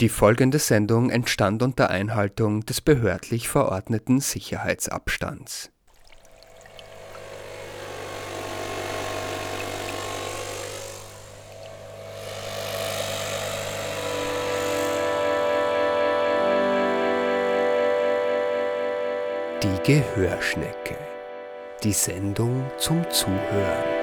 Die folgende Sendung entstand unter Einhaltung des behördlich verordneten Sicherheitsabstands. Die Gehörschnecke. Die Sendung zum Zuhören.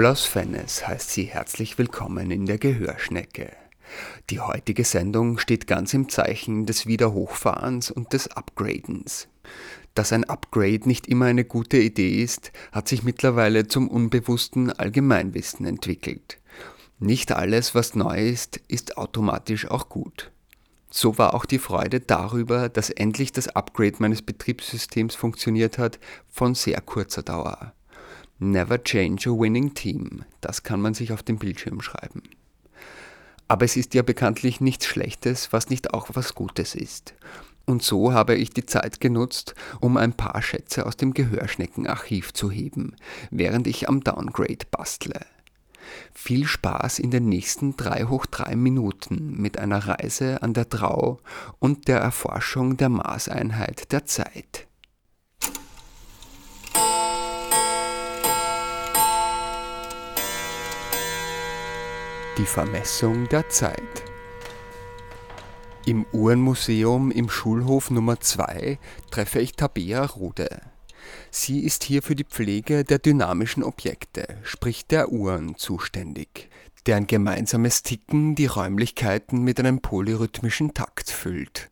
Nikolaus Fennes heißt Sie herzlich willkommen in der Gehörschnecke. Die heutige Sendung steht ganz im Zeichen des Wiederhochfahrens und des Upgradens. Dass ein Upgrade nicht immer eine gute Idee ist, hat sich mittlerweile zum unbewussten Allgemeinwissen entwickelt. Nicht alles, was neu ist, ist automatisch auch gut. So war auch die Freude darüber, dass endlich das Upgrade meines Betriebssystems funktioniert hat, von sehr kurzer Dauer. Never change a winning team. Das kann man sich auf dem Bildschirm schreiben. Aber es ist ja bekanntlich nichts Schlechtes, was nicht auch was Gutes ist. Und so habe ich die Zeit genutzt, um ein paar Schätze aus dem Gehörschneckenarchiv zu heben, während ich am Downgrade bastle. Viel Spaß in den nächsten 3 hoch 3 Minuten mit einer Reise an der Drau und der Erforschung der Maßeinheit der Zeit. Die Vermessung der Zeit. Im Uhrenmuseum im Schulhof Nummer 2 treffe ich Tabea Rude. Sie ist hier für die Pflege der dynamischen Objekte, sprich der Uhren, zuständig, deren gemeinsames Ticken die Räumlichkeiten mit einem polyrhythmischen Takt füllt.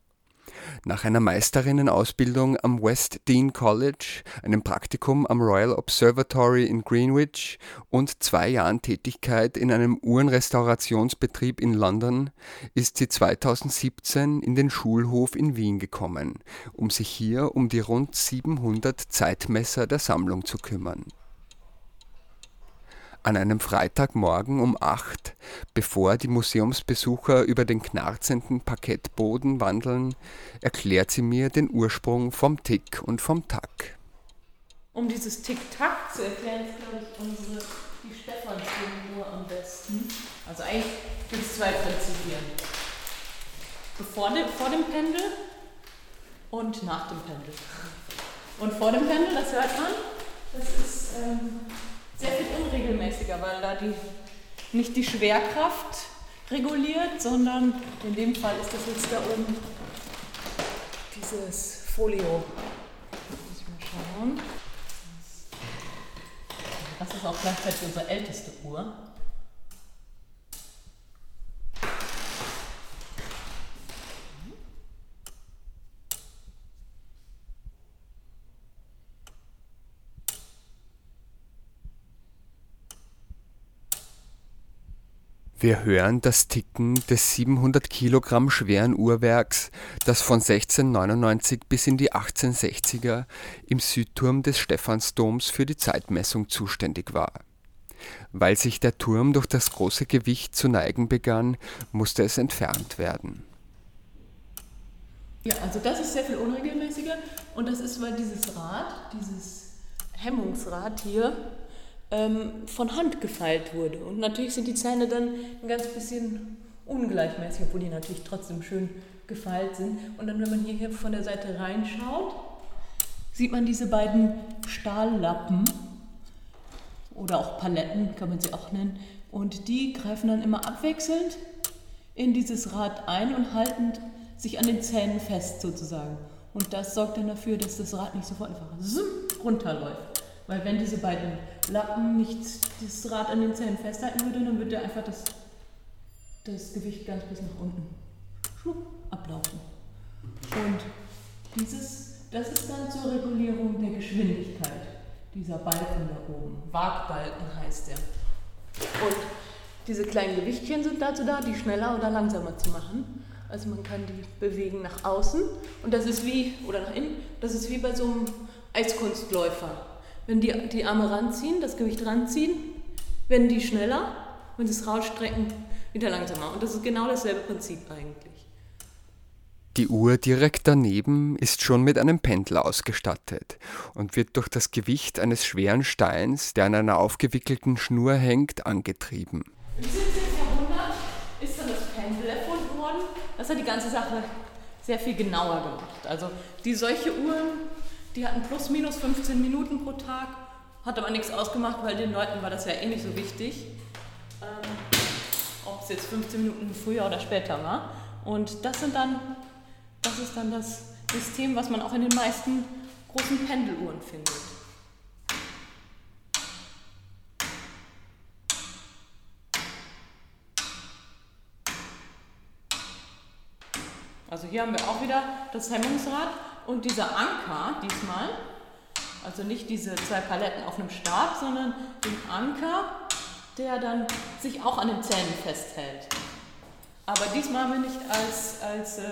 Nach einer Meisterinnenausbildung am West Dean College, einem Praktikum am Royal Observatory in Greenwich und zwei Jahren Tätigkeit in einem Uhrenrestaurationsbetrieb in London ist sie 2017 in den Schulhof in Wien gekommen, um sich hier um die rund 700 Zeitmesser der Sammlung zu kümmern an einem Freitagmorgen um acht, bevor die Museumsbesucher über den knarzenden Parkettboden wandeln, erklärt sie mir den Ursprung vom Tick und vom Tack. Um dieses Tick-Tack zu erklären, ist, glaube ich, unsere, die nur am besten. Also eigentlich gibt es zwei Prinzipien. Vor dem, vor dem Pendel und nach dem Pendel. Und vor dem Pendel, das hört man, das ist ähm, sehr viel unregelmäßiger, weil da die, nicht die Schwerkraft reguliert, sondern in dem Fall ist das jetzt da oben dieses Folio. Muss ich mal schauen. Das ist auch gleichzeitig unsere älteste Uhr. Wir hören das Ticken des 700 Kilogramm schweren Uhrwerks, das von 1699 bis in die 1860er im Südturm des Stephansdoms für die Zeitmessung zuständig war. Weil sich der Turm durch das große Gewicht zu neigen begann, musste es entfernt werden. Ja, also das ist sehr viel unregelmäßiger und das ist, weil dieses Rad, dieses Hemmungsrad hier, ähm, von Hand gefeilt wurde. Und natürlich sind die Zähne dann ein ganz bisschen ungleichmäßig, obwohl die natürlich trotzdem schön gefeilt sind. Und dann, wenn man hier von der Seite reinschaut, sieht man diese beiden Stahllappen oder auch Paletten, kann man sie auch nennen. Und die greifen dann immer abwechselnd in dieses Rad ein und halten sich an den Zähnen fest sozusagen. Und das sorgt dann dafür, dass das Rad nicht sofort einfach runterläuft. Weil wenn diese beiden Lappen nicht das Rad an den Zähnen festhalten würde, dann würde einfach das, das Gewicht ganz bis nach unten schwupp, ablaufen. Und dieses, das ist dann zur Regulierung der Geschwindigkeit, dieser Balken da oben. Wagbalken heißt der. Und diese kleinen Gewichtchen sind dazu da, die schneller oder langsamer zu machen. Also man kann die bewegen nach außen und das ist wie, oder nach innen, das ist wie bei so einem Eiskunstläufer. Wenn die die Arme ranziehen, das Gewicht ranziehen, werden die schneller wenn sie es rausstrecken, wieder langsamer. Und das ist genau dasselbe Prinzip eigentlich. Die Uhr direkt daneben ist schon mit einem Pendel ausgestattet und wird durch das Gewicht eines schweren Steins, der an einer aufgewickelten Schnur hängt, angetrieben. Im 17. Jahrhundert ist dann das Pendel erfunden worden. Das hat die ganze Sache sehr viel genauer gemacht. Also die solche Uhren, die hatten plus minus 15 Minuten pro Tag, hat aber nichts ausgemacht, weil den Leuten war das ja eh nicht so wichtig, ähm, ob es jetzt 15 Minuten früher oder später war. Und das sind dann das ist dann das System, was man auch in den meisten großen Pendeluhren findet. Also hier haben wir auch wieder das Hemmungsrad und dieser Anker diesmal, also nicht diese zwei Paletten auf einem Stab, sondern den Anker, der dann sich auch an den Zähnen festhält. Aber diesmal haben wir nicht als, als äh,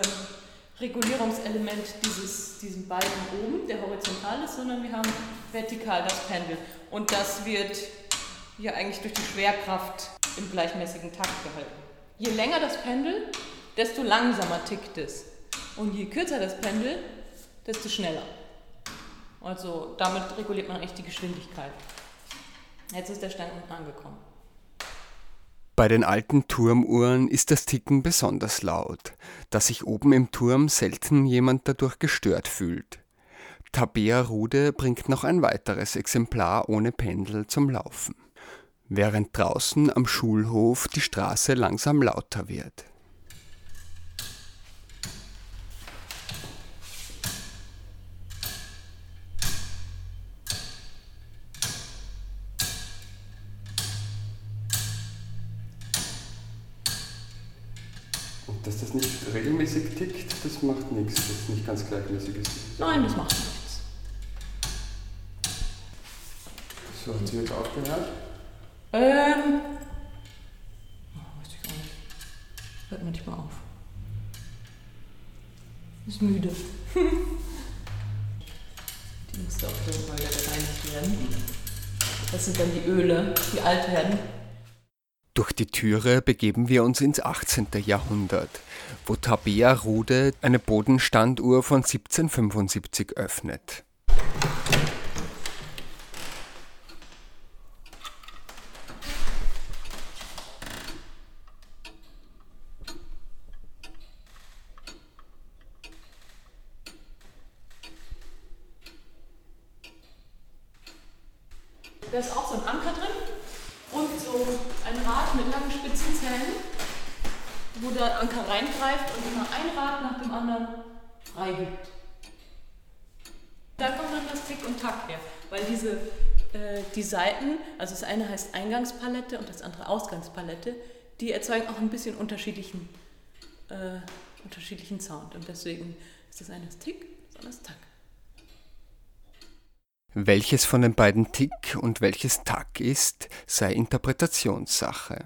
Regulierungselement dieses, diesen Balken oben, der horizontal ist, sondern wir haben vertikal das Pendel. Und das wird hier eigentlich durch die Schwerkraft im gleichmäßigen Takt gehalten. Je länger das Pendel, desto langsamer tickt es. Und je kürzer das Pendel, desto schneller. Also damit reguliert man eigentlich die Geschwindigkeit. Jetzt ist der Stein unten angekommen. Bei den alten Turmuhren ist das Ticken besonders laut, dass sich oben im Turm selten jemand dadurch gestört fühlt. Tabea Rude bringt noch ein weiteres Exemplar ohne Pendel zum Laufen, während draußen am Schulhof die Straße langsam lauter wird. Dass das nicht regelmäßig tickt, das macht nichts, dass es nicht ganz gleichmäßig ist. Nein, das macht nichts. So, hat sie jetzt aufgehört? Ähm. Oh, weiß ich gar nicht. Hört manchmal auf. Ist müde. die muss auch irgendwann wieder gereinigt werden. Das sind dann die Öle, die alt werden. Durch die Türe begeben wir uns ins 18. Jahrhundert, wo Tabea Rude eine Bodenstanduhr von 1775 öffnet. Da ist auch so ein Anker drin und so ein Rad mit langen spitzen Zähnen, wo der Anker reingreift und immer ein Rad nach dem anderen freigibt. Da kommt dann das Tick und Tack her, weil diese äh, die Seiten, also das eine heißt Eingangspalette und das andere Ausgangspalette, die erzeugen auch ein bisschen unterschiedlichen, äh, unterschiedlichen Sound. Und deswegen ist das eine Tick, andere das Tack. Welches von den beiden Tick und welches Tack ist, sei Interpretationssache.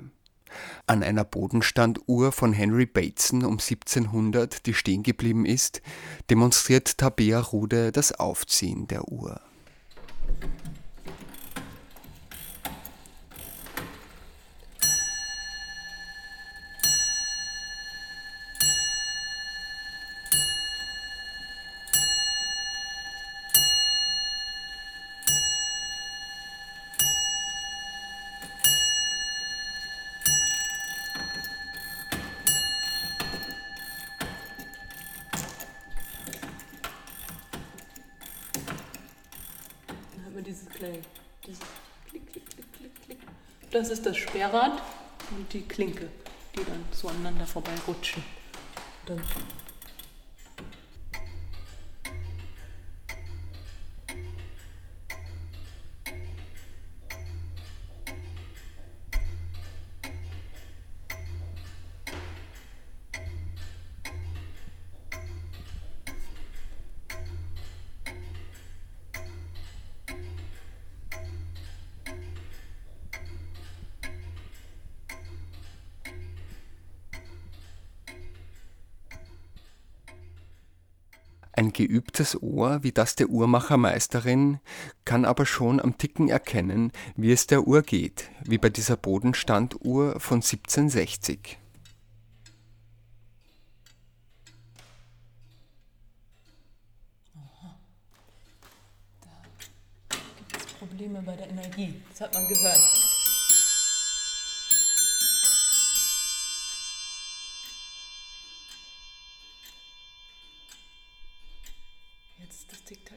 An einer Bodenstanduhr von Henry Bateson um 1700, die stehen geblieben ist, demonstriert Tabea Rude das Aufziehen der Uhr. Die Klinke, die dann so aneinander vorbeirutschen. Dann Ein geübtes Ohr wie das der Uhrmachermeisterin kann aber schon am Ticken erkennen, wie es der Uhr geht, wie bei dieser Bodenstanduhr von 1760.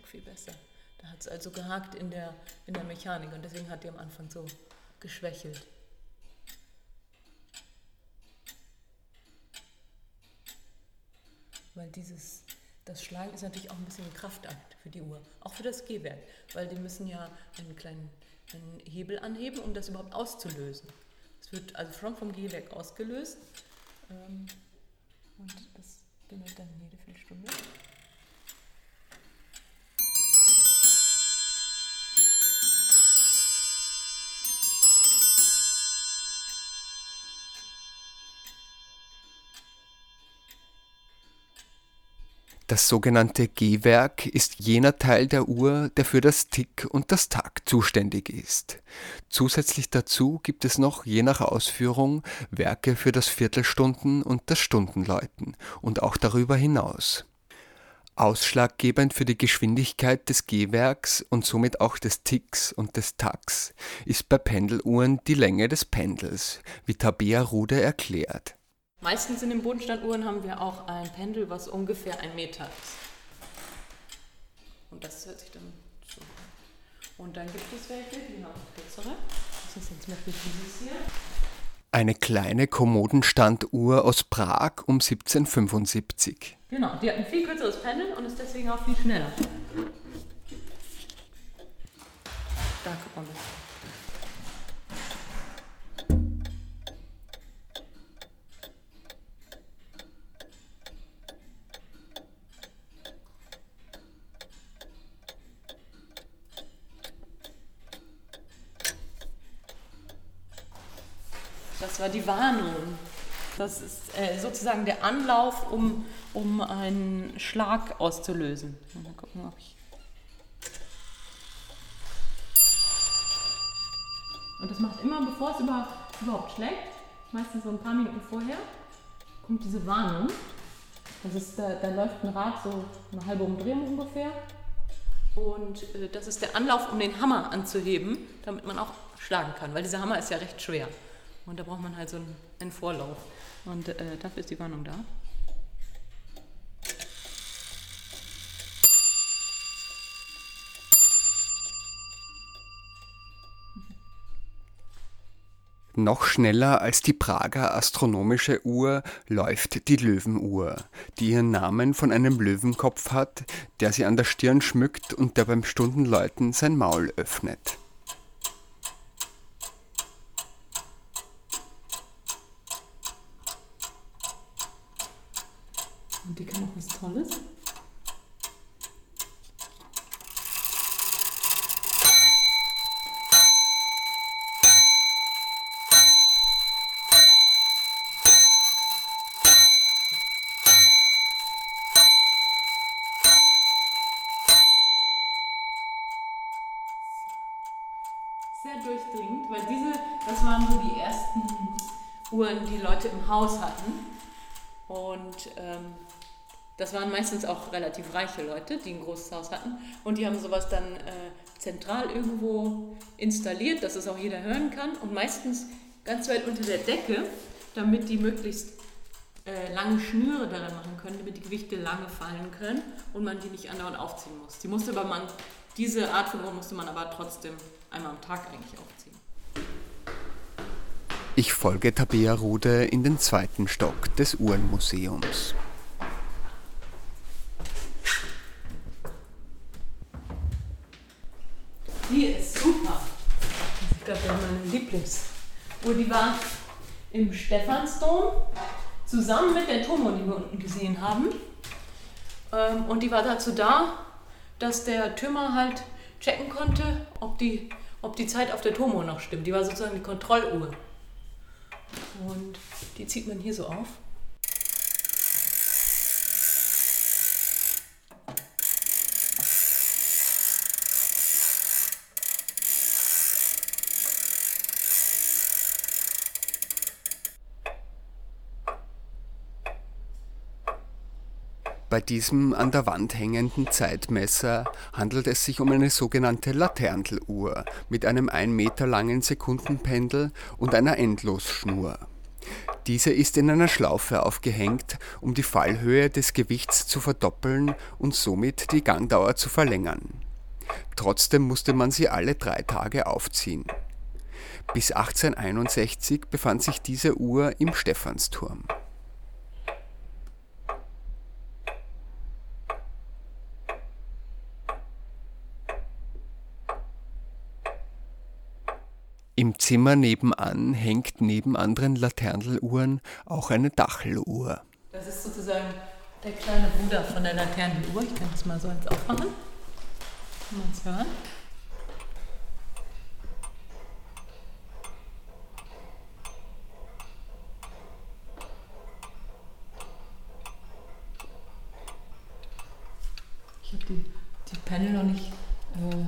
viel besser. Da hat es also gehakt in der, in der Mechanik und deswegen hat die am Anfang so geschwächelt. Weil dieses, das Schlagen ist natürlich auch ein bisschen ein Kraftakt für die Uhr, auch für das Gehwerk, weil die müssen ja einen kleinen einen Hebel anheben, um das überhaupt auszulösen. Es wird also schon vom Gehwerk ausgelöst ähm, und das bimmelt dann jede Viertelstunde. Das sogenannte Gehwerk ist jener Teil der Uhr, der für das Tick und das Tag zuständig ist. Zusätzlich dazu gibt es noch, je nach Ausführung, Werke für das Viertelstunden- und das Stundenläuten und auch darüber hinaus. Ausschlaggebend für die Geschwindigkeit des Gehwerks und somit auch des Ticks und des Tacks ist bei Pendeluhren die Länge des Pendels, wie Tabea Rude erklärt. Meistens in den Bodenstanduhren haben wir auch ein Pendel, was ungefähr ein Meter ist. Und das hört sich dann so an. Und dann gibt es welche, die haben kürzere. Das ist jetzt zum Beispiel dieses hier. Eine kleine Kommodenstanduhr aus Prag um 1775. Genau, die hat ein viel kürzeres Pendel und ist deswegen auch viel schneller. Da mal. Das war die Warnung. Das ist äh, sozusagen der Anlauf, um, um einen Schlag auszulösen. Mal gucken, ob ich. Und das macht immer, bevor es über, überhaupt schlägt, meistens so ein paar Minuten vorher, kommt diese Warnung. Das ist, da, da läuft ein Rad so eine halbe Umdrehung ungefähr. Und äh, das ist der Anlauf, um den Hammer anzuheben, damit man auch schlagen kann, weil dieser Hammer ist ja recht schwer. Und da braucht man halt so einen, Vorlauf. Und äh, dafür ist die Warnung da. Noch schneller als die Prager astronomische Uhr läuft die Löwenuhr, die ihren Namen von einem Löwenkopf hat, der sie an der Stirn schmückt und der beim Stundenläuten sein Maul öffnet. Meistens auch relativ reiche Leute, die ein großes Haus hatten. Und die haben sowas dann äh, zentral irgendwo installiert, dass es auch jeder hören kann. Und meistens ganz weit unter der Decke, damit die möglichst äh, lange Schnüre daran machen können, damit die Gewichte lange fallen können und man die nicht andauernd aufziehen muss. Die musste aber man, diese Art von Uhr musste man aber trotzdem einmal am Tag eigentlich aufziehen. Ich folge Tabea Rude in den zweiten Stock des Uhrenmuseums. Die ist super. Ich glaube, das ist meine Lieblingsuhr. Die war im Stephansdom zusammen mit der Turmuhr, die wir unten gesehen haben. Ähm, und die war dazu da, dass der Türmer halt checken konnte, ob die, ob die Zeit auf der Turmuhr noch stimmt. Die war sozusagen die Kontrolluhr. Und die zieht man hier so auf. Bei diesem an der Wand hängenden Zeitmesser handelt es sich um eine sogenannte Laternteluhr mit einem ein Meter langen Sekundenpendel und einer Endlosschnur. Diese ist in einer Schlaufe aufgehängt, um die Fallhöhe des Gewichts zu verdoppeln und somit die Gangdauer zu verlängern. Trotzdem musste man sie alle drei Tage aufziehen. Bis 1861 befand sich diese Uhr im Stephansturm. Im Zimmer nebenan hängt neben anderen Laterneluhren auch eine Dacheluhr. Das ist sozusagen der kleine Bruder von der Laternenuhr. Ich kann das mal so eins aufmachen. Kann man es hören? Ich habe die, die Panel noch nicht äh,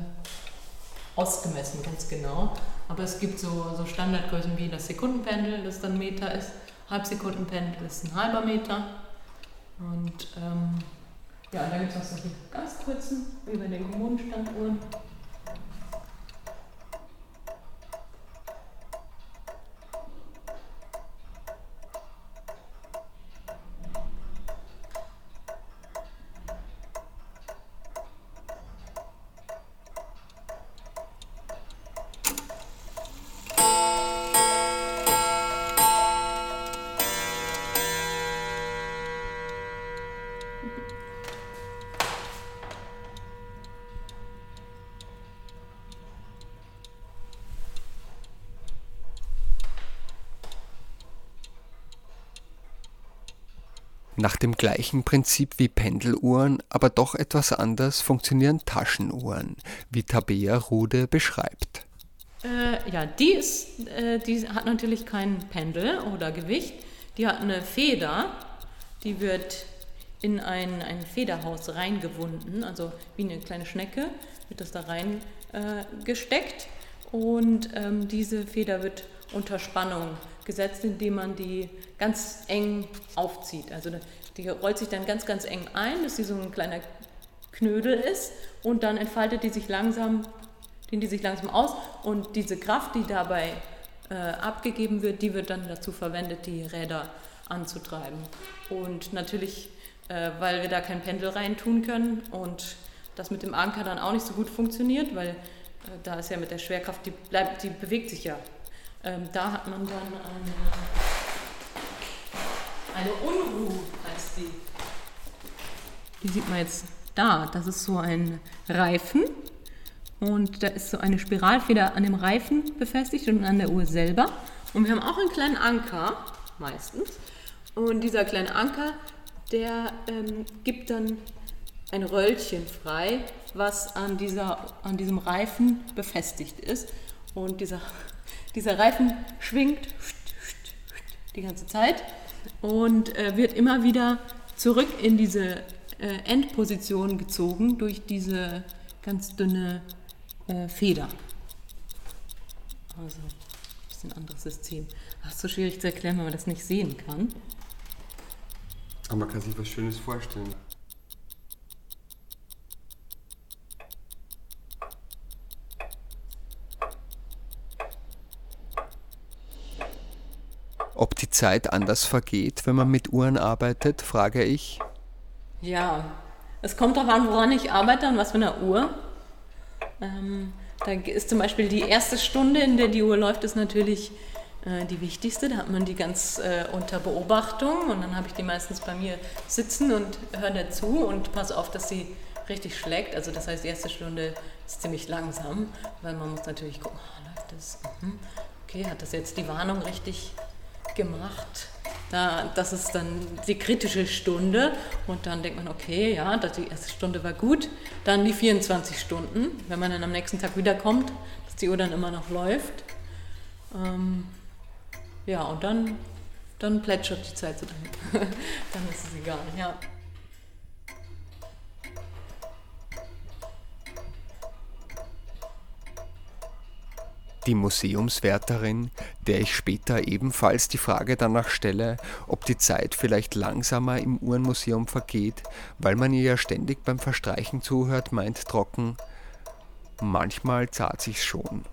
ausgemessen, ganz genau. Aber es gibt so, so Standardgrößen wie das Sekundenpendel, das dann Meter ist. Halbsekundenpendel ist ein halber Meter. Und ähm, ja, da gibt es auch solche ganz kurzen, wie bei den Kommunenstanduhren. Nach dem gleichen Prinzip wie Pendeluhren, aber doch etwas anders funktionieren Taschenuhren, wie Tabea Rude beschreibt. Äh, ja, die, ist, äh, die hat natürlich kein Pendel oder Gewicht. Die hat eine Feder, die wird in ein, ein Federhaus reingewunden, also wie eine kleine Schnecke wird das da rein äh. Und ähm, diese Feder wird unter Spannung gesetzt, indem man die ganz eng aufzieht. Also die rollt sich dann ganz, ganz eng ein, dass sie so ein kleiner Knödel ist. Und dann entfaltet die sich langsam, dehnt die sich langsam aus. Und diese Kraft, die dabei äh, abgegeben wird, die wird dann dazu verwendet, die Räder anzutreiben. Und natürlich, äh, weil wir da kein Pendel rein tun können und das mit dem Anker dann auch nicht so gut funktioniert, weil äh, da ist ja mit der Schwerkraft, die bleibt, die bewegt sich ja. Ähm, da hat man dann eine, eine Unruhe, die. Die sieht man jetzt da. Das ist so ein Reifen. Und da ist so eine Spiralfeder an dem Reifen befestigt und an der Uhr selber. Und wir haben auch einen kleinen Anker, meistens. Und dieser kleine Anker, der ähm, gibt dann ein Röllchen frei, was an, dieser, an diesem Reifen befestigt ist. Und dieser dieser Reifen schwingt die ganze Zeit und äh, wird immer wieder zurück in diese äh, Endposition gezogen durch diese ganz dünne äh, Feder. Also ein bisschen anderes System. Ach, ist so schwierig zu erklären, wenn man das nicht sehen kann. Aber man kann sich was Schönes vorstellen. Ob die Zeit anders vergeht, wenn man mit Uhren arbeitet, frage ich. Ja, es kommt darauf an, woran ich arbeite und was für eine Uhr. Ähm, da ist zum Beispiel die erste Stunde, in der die Uhr läuft, ist natürlich äh, die wichtigste. Da hat man die ganz äh, unter Beobachtung und dann habe ich die meistens bei mir sitzen und höre dazu und passe auf, dass sie richtig schlägt. Also das heißt, die erste Stunde ist ziemlich langsam, weil man muss natürlich gucken, oh, läuft das? Mhm. Okay, hat das jetzt die Warnung richtig gemacht. Da, das ist dann die kritische Stunde und dann denkt man, okay, ja, die erste Stunde war gut. Dann die 24 Stunden, wenn man dann am nächsten Tag wiederkommt, dass die Uhr dann immer noch läuft. Ähm, ja, und dann, dann plätschert die Zeit so dahin. dann ist es egal, ja. Die Museumswärterin, der ich später ebenfalls die Frage danach stelle, ob die Zeit vielleicht langsamer im Uhrenmuseum vergeht, weil man ihr ja ständig beim Verstreichen zuhört, meint trocken, manchmal zahlt sich's schon.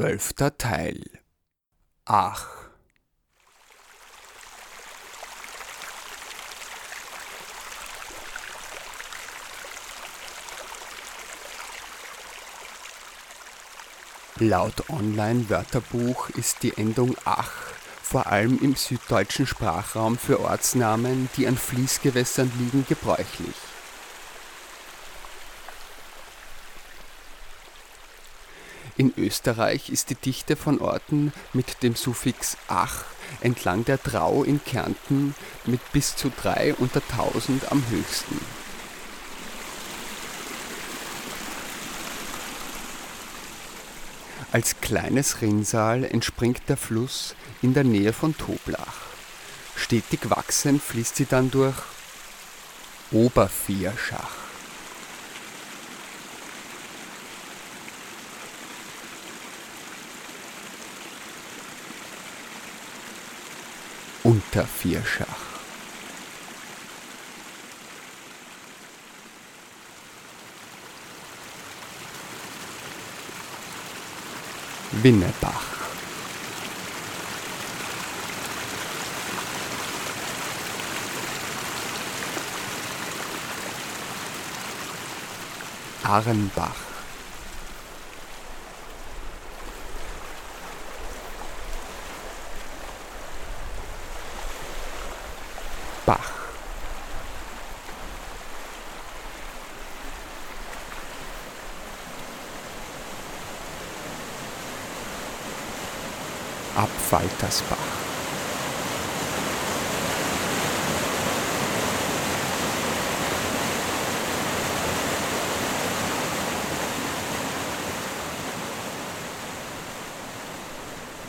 Zwölfter Teil Ach Laut Online-Wörterbuch ist die Endung ach vor allem im süddeutschen Sprachraum für Ortsnamen, die an Fließgewässern liegen, gebräuchlich. In Österreich ist die Dichte von Orten mit dem Suffix ach entlang der Drau in Kärnten mit bis zu drei unter tausend am höchsten. Als kleines Rinnsal entspringt der Fluss in der Nähe von Toblach. Stetig wachsend fließt sie dann durch Obervierschach. Untervierschach. Winnebach. Arrenbach. Bach. Abfaltersbach.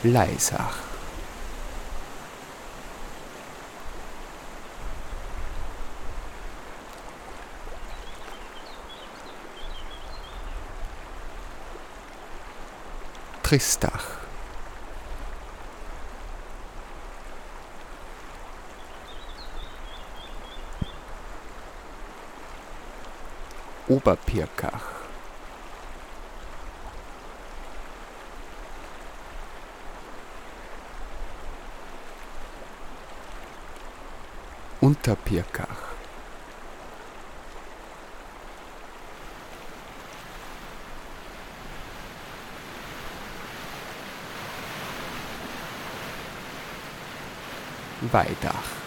Leisach. Tristach. Oberpirkach. Unterpirkach. Weidach.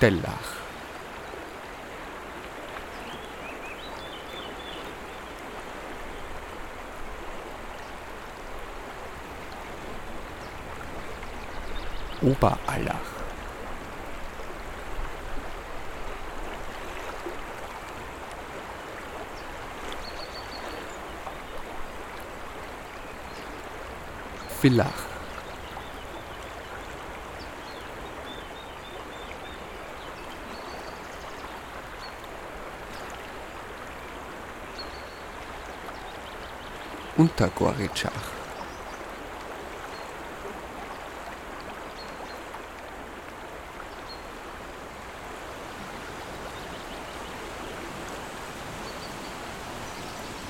Dellach. Oberallach. Villach. Untergoritschach.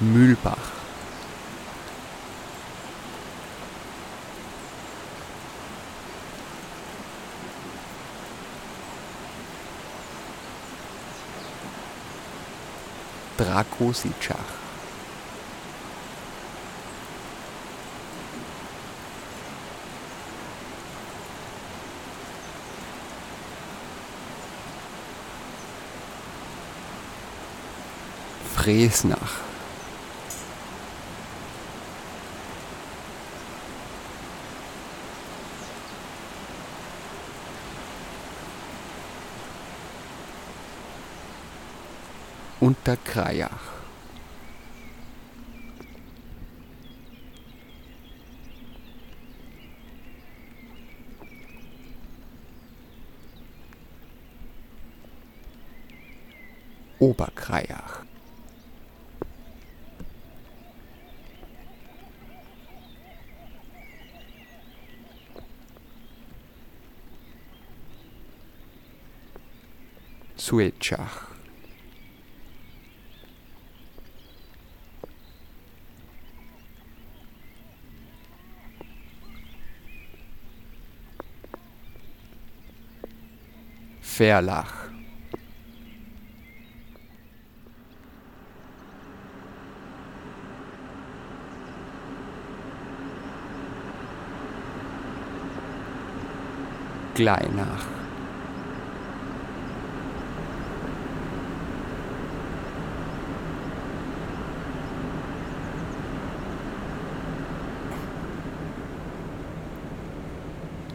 Mühlbach. Drakositschach. Fresnach. Unterkrajach. Oberkrajach. Suetschach. Verlach. Gleinach.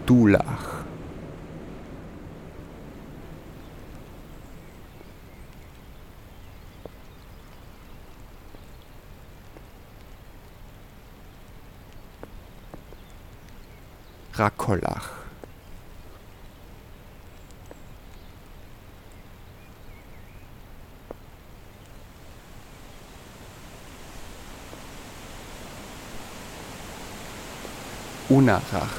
Dulach. Rakollach. Unarach.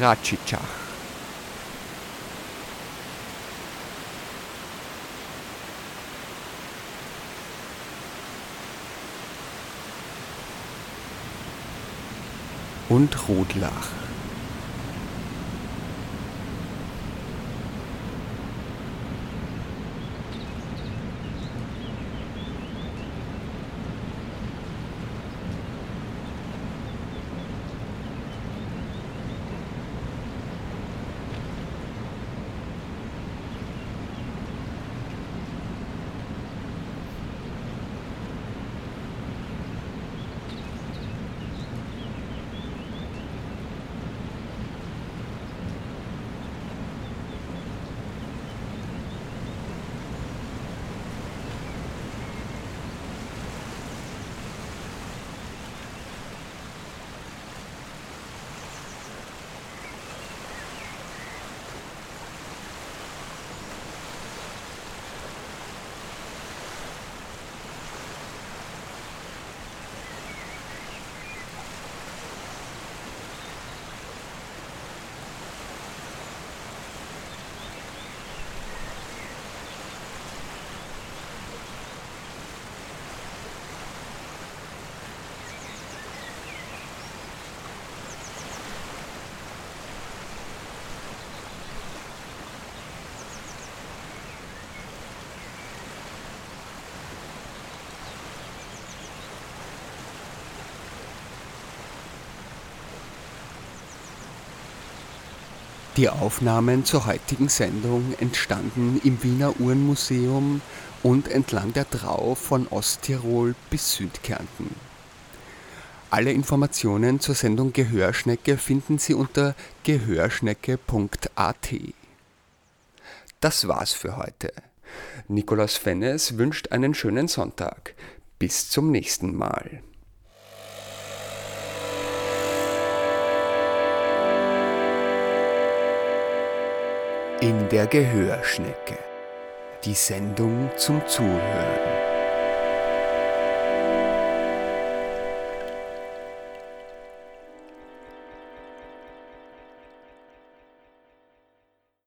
Ratschitschach. Und Rotlach. Die Aufnahmen zur heutigen Sendung entstanden im Wiener Uhrenmuseum und entlang der Drau von Osttirol bis Südkärnten. Alle Informationen zur Sendung Gehörschnecke finden Sie unter gehörschnecke.at. Das war's für heute. Nikolaus Fennes wünscht einen schönen Sonntag. Bis zum nächsten Mal. In der Gehörschnecke. Die Sendung zum Zuhören.